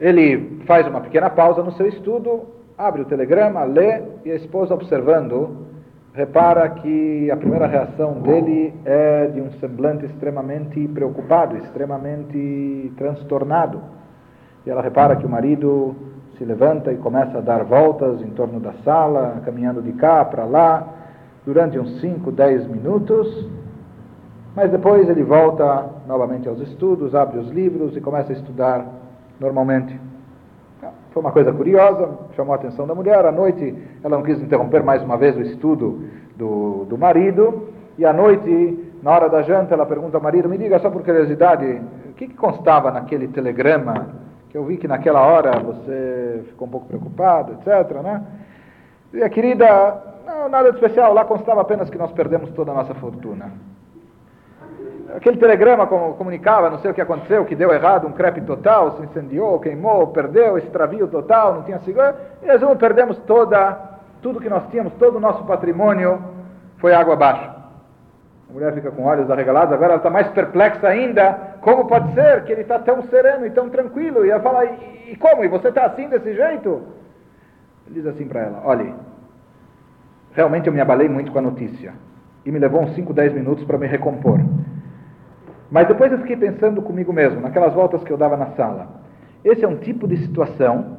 ele faz uma pequena pausa no seu estudo, abre o telegrama, lê, e a esposa, observando, repara que a primeira reação dele é de um semblante extremamente preocupado, extremamente transtornado. E ela repara que o marido se levanta e começa a dar voltas em torno da sala, caminhando de cá para lá, durante uns 5, 10 minutos, mas depois ele volta novamente aos estudos, abre os livros e começa a estudar normalmente. Foi uma coisa curiosa, chamou a atenção da mulher. À noite, ela não quis interromper mais uma vez o estudo do, do marido. E à noite, na hora da janta, ela pergunta ao marido: Me diga só por curiosidade, o que, que constava naquele telegrama? Que eu vi que naquela hora você ficou um pouco preocupado, etc. Né? E a querida, não, nada de especial, lá constava apenas que nós perdemos toda a nossa fortuna aquele telegrama comunicava, não sei o que aconteceu, que deu errado, um crepe total, se incendiou, queimou, perdeu, extravio total, não tinha seguro. Em resumo, perdemos toda, tudo que nós tínhamos, todo o nosso patrimônio foi água abaixo. Mulher fica com olhos arregalados, agora ela está mais perplexa ainda. Como pode ser que ele está tão sereno e tão tranquilo? E ela fala, e, e como? E você está assim, desse jeito? Ele diz assim para ela, olhe, realmente eu me abalei muito com a notícia. E me levou uns 5, 10 minutos para me recompor. Mas depois eu fiquei pensando comigo mesmo, naquelas voltas que eu dava na sala. Esse é um tipo de situação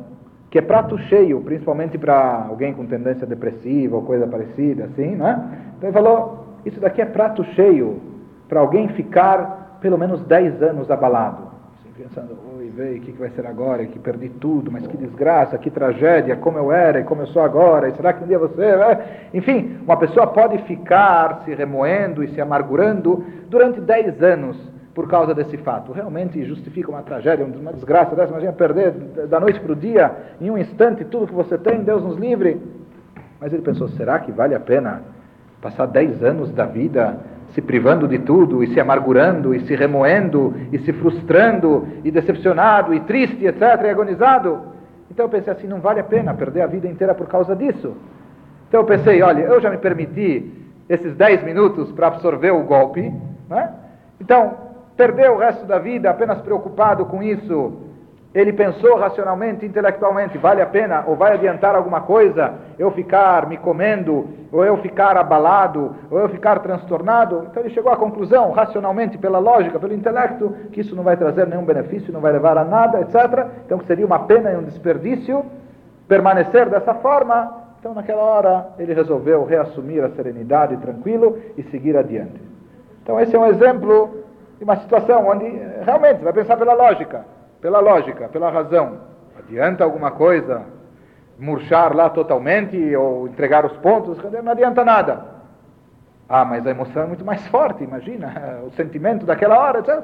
que é prato cheio, principalmente para alguém com tendência depressiva ou coisa parecida, assim, né? Então ele falou: Isso daqui é prato cheio para alguém ficar pelo menos 10 anos abalado. Pensando: Oi, veio, o que vai ser agora? Que perdi tudo, mas que desgraça, que tragédia, como eu era e como eu sou agora, e será que um dia você. Enfim, uma pessoa pode ficar se remoendo e se amargurando durante 10 anos por causa desse fato. Realmente justifica uma tragédia, uma desgraça dessa. Imagina perder da noite para o dia, em um instante, tudo que você tem, Deus nos livre. Mas ele pensou: será que vale a pena passar 10 anos da vida se privando de tudo e se amargurando e se remoendo e se frustrando e decepcionado e triste, etc., e agonizado? Então eu pensei assim: não vale a pena perder a vida inteira por causa disso. Então eu pensei: olha, eu já me permiti esses 10 minutos para absorver o golpe, né? então perder o resto da vida apenas preocupado com isso Ele pensou racionalmente, intelectualmente, vale a pena ou vai adiantar alguma coisa eu ficar me comendo, ou eu ficar abalado, ou eu ficar transtornado? Então ele chegou à conclusão, racionalmente, pela lógica, pelo intelecto, que isso não vai trazer nenhum benefício, não vai levar a nada, etc. Então seria uma pena e um desperdício permanecer dessa forma. Então naquela hora ele resolveu reassumir a serenidade tranquilo e seguir adiante. Então esse é um exemplo de uma situação onde realmente vai pensar pela lógica pela lógica, pela razão. Adianta alguma coisa murchar lá totalmente ou entregar os pontos? Não adianta nada. Ah, mas a emoção é muito mais forte, imagina, o sentimento daquela hora. Etc.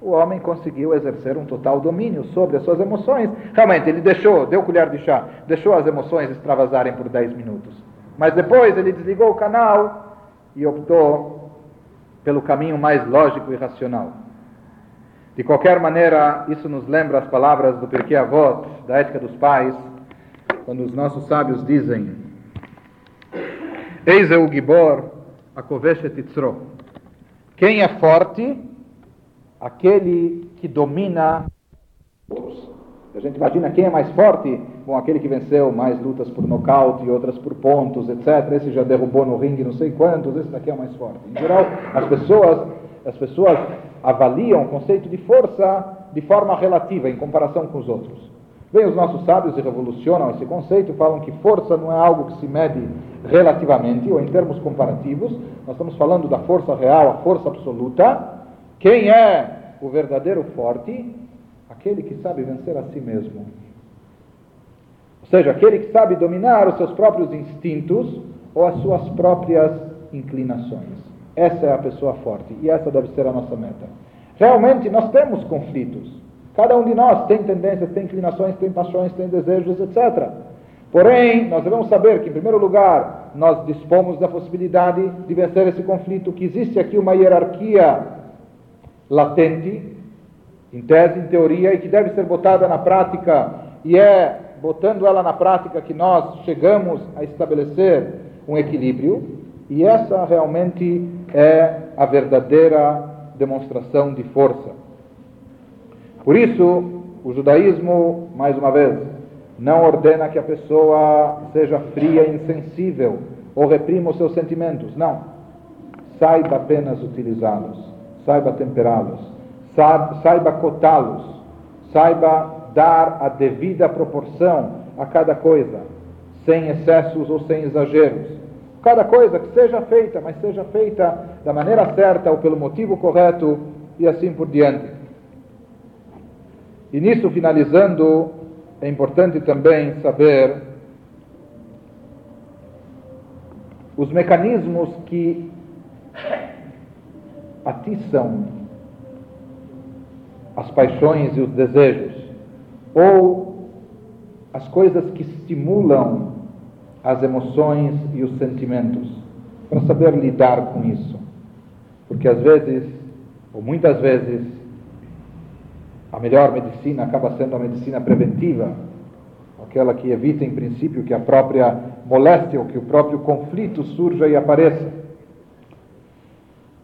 O homem conseguiu exercer um total domínio sobre as suas emoções. Realmente, ele deixou, deu colher de chá, deixou as emoções extravasarem por 10 minutos. Mas depois ele desligou o canal e optou pelo caminho mais lógico e racional. De qualquer maneira, isso nos lembra as palavras do Pirkei Avot, da ética dos pais, quando os nossos sábios dizem Eis o Gibor, Akoveshet Itzro. Quem é forte? Aquele que domina outros. A gente imagina quem é mais forte? Bom, aquele que venceu mais lutas por nocaute outras por pontos, etc. Esse já derrubou no ringue não sei quantos, esse daqui é o mais forte. Em geral, as pessoas, as pessoas avaliam o conceito de força de forma relativa, em comparação com os outros. Bem, os nossos sábios revolucionam esse conceito, falam que força não é algo que se mede relativamente ou em termos comparativos, nós estamos falando da força real, a força absoluta. Quem é o verdadeiro forte? Aquele que sabe vencer a si mesmo. Ou seja, aquele que sabe dominar os seus próprios instintos ou as suas próprias inclinações. Essa é a pessoa forte e essa deve ser a nossa meta. Realmente nós temos conflitos. Cada um de nós tem tendências, tem inclinações, tem paixões, tem desejos, etc. Porém, nós devemos saber que, em primeiro lugar, nós dispomos da possibilidade de vencer esse conflito, que existe aqui uma hierarquia latente, em tese, em teoria, e que deve ser botada na prática, e é botando ela na prática que nós chegamos a estabelecer um equilíbrio, e essa realmente é a verdadeira demonstração de força. Por isso, o judaísmo, mais uma vez, não ordena que a pessoa seja fria e insensível ou reprima os seus sentimentos. Não. Saiba apenas utilizá-los, saiba temperá-los, saiba cotá-los, saiba dar a devida proporção a cada coisa, sem excessos ou sem exageros cada coisa que seja feita, mas seja feita da maneira certa ou pelo motivo correto e assim por diante. E nisso, finalizando, é importante também saber os mecanismos que atiçam as paixões e os desejos, ou as coisas que estimulam as emoções e os sentimentos, para saber lidar com isso. Porque às vezes, ou muitas vezes, a melhor medicina acaba sendo a medicina preventiva, aquela que evita, em princípio, que a própria moléstia ou que o próprio conflito surja e apareça.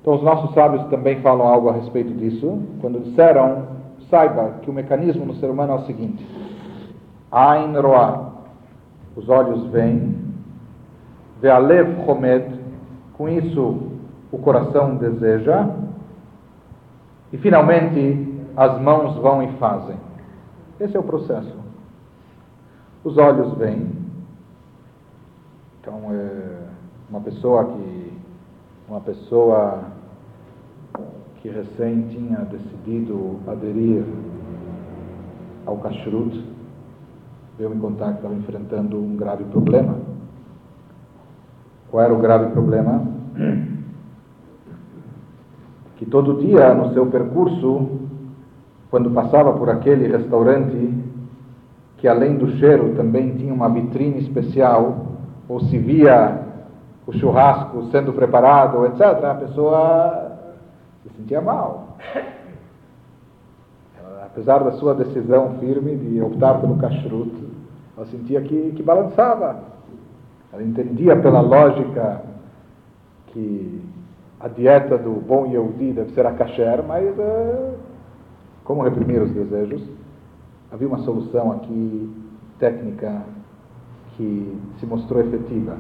Então, os nossos sábios também falam algo a respeito disso, quando disseram: saiba que o mecanismo no ser humano é o seguinte: Ain Roa, os olhos veem, Ve'alev Chomed, com isso o coração deseja, e finalmente as mãos vão e fazem. Esse é o processo. Os olhos veem. Então, é uma pessoa que uma pessoa que recém tinha decidido aderir ao kashrut, veio me contar que estava enfrentando um grave problema. Qual era o grave problema? Que todo dia no seu percurso, quando passava por aquele restaurante, que além do cheiro também tinha uma vitrine especial, ou se via o churrasco sendo preparado, etc., a pessoa se sentia mal apesar da sua decisão firme de optar pelo kashrut, ela sentia que, que balançava. Ela entendia pela lógica que a dieta do bom Yehudi deve ser a kasher, mas uh, como reprimir os desejos? havia uma solução aqui técnica que se mostrou efetiva.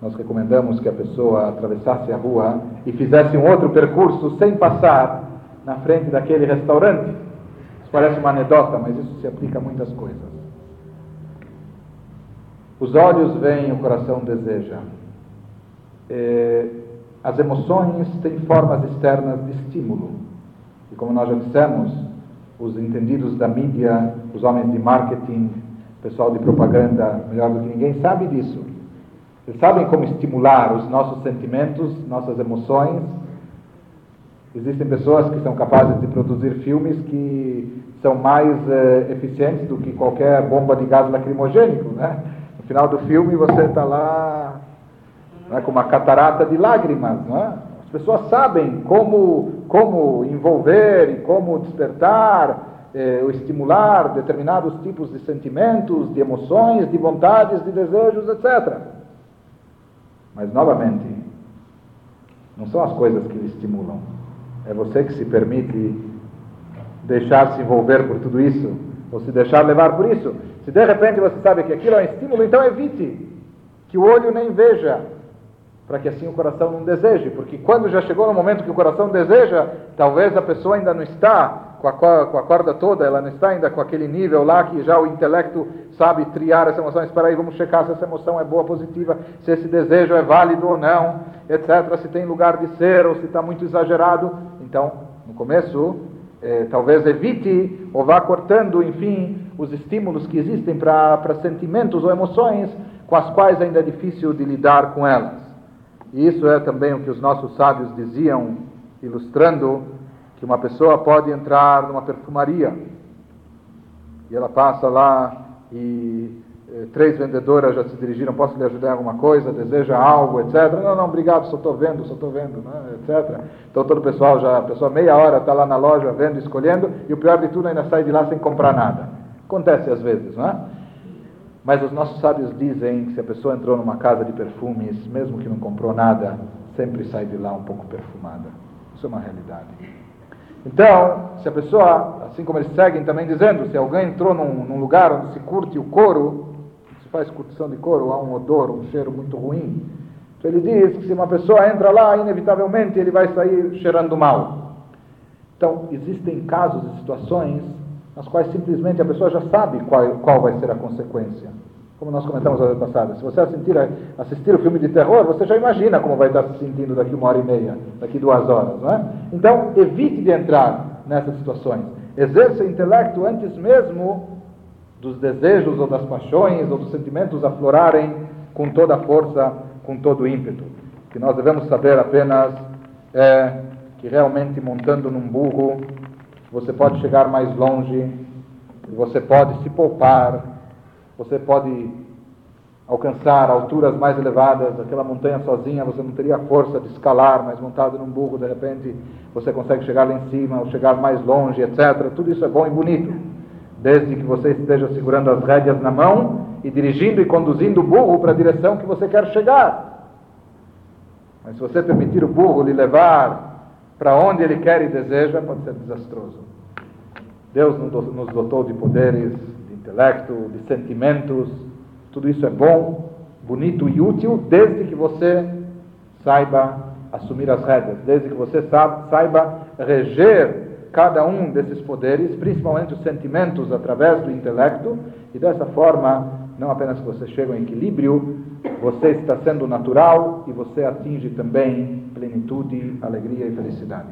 Nós recomendamos que a pessoa atravessasse a rua e fizesse um outro percurso sem passar na frente daquele restaurante. Isso parece uma anedota, mas isso se aplica a muitas coisas. Os olhos veem, o coração deseja. É, as emoções têm formas externas de estímulo. E como nós já dissemos, os entendidos da mídia, os homens de marketing, o pessoal de propaganda, melhor do que ninguém, sabe disso. Eles sabem como estimular os nossos sentimentos, nossas emoções. Existem pessoas que são capazes de produzir filmes que são mais eh, eficientes do que qualquer bomba de gás lacrimogênico, né? No final do filme você está lá né, com uma catarata de lágrimas. Né? As pessoas sabem como, como envolver e como despertar eh, ou estimular determinados tipos de sentimentos, de emoções, de vontades, de desejos, etc. Mas, novamente, não são as coisas que lhe estimulam. É você que se permite deixar se envolver por tudo isso, ou se deixar levar por isso. Se de repente você sabe que aquilo é um estímulo, então evite que o olho nem veja, para que assim o coração não deseje, porque quando já chegou no momento que o coração deseja, talvez a pessoa ainda não está com a, com a corda toda, ela não está ainda com aquele nível lá que já o intelecto sabe triar essa emoção. Espera aí, vamos checar se essa emoção é boa, positiva, se esse desejo é válido ou não, etc. Se tem lugar de ser ou se está muito exagerado. Então, no começo, eh, talvez evite ou vá cortando, enfim, os estímulos que existem para sentimentos ou emoções com as quais ainda é difícil de lidar com elas. E isso é também o que os nossos sábios diziam, ilustrando que uma pessoa pode entrar numa perfumaria e ela passa lá e três vendedoras já se dirigiram, posso lhe ajudar em alguma coisa, deseja algo, etc. Não, não, obrigado, só estou vendo, só estou vendo, né, etc. Então todo o pessoal já, a pessoa meia hora está lá na loja vendo, escolhendo, e o pior de tudo ainda sai de lá sem comprar nada. Acontece às vezes, não é? Mas os nossos sábios dizem que se a pessoa entrou numa casa de perfumes, mesmo que não comprou nada, sempre sai de lá um pouco perfumada. Isso é uma realidade. Então, se a pessoa, assim como eles seguem também dizendo, se alguém entrou num, num lugar onde se curte o couro, faz curtição de couro, há um odor, um cheiro muito ruim. Então ele diz que se uma pessoa entra lá, inevitavelmente ele vai sair cheirando mal. Então, existem casos e situações nas quais simplesmente a pessoa já sabe qual, qual vai ser a consequência. Como nós comentamos a vez passada, se você assistir, assistir o filme de terror, você já imagina como vai estar se sentindo daqui uma hora e meia, daqui duas horas, não é? Então, evite de entrar nessas situações. Exerça intelecto antes mesmo dos desejos ou das paixões ou dos sentimentos aflorarem com toda a força, com todo o ímpeto. Que nós devemos saber apenas é que realmente montando num burro você pode chegar mais longe, você pode se poupar, você pode alcançar alturas mais elevadas, aquela montanha sozinha você não teria força de escalar, mas montado num burro, de repente você consegue chegar lá em cima, ou chegar mais longe, etc. Tudo isso é bom e bonito, desde que você esteja segurando as rédeas na mão e dirigindo e conduzindo o burro para a direção que você quer chegar. Mas se você permitir o burro lhe levar para onde ele quer e deseja, pode ser desastroso. Deus nos dotou de poderes, de intelecto, de sentimentos, tudo isso é bom, bonito e útil, desde que você saiba assumir as rédeas, desde que você saiba reger cada um desses poderes, principalmente os sentimentos através do intelecto, e dessa forma, não apenas você chega em equilíbrio, você está sendo natural e você atinge também plenitude, alegria e felicidade.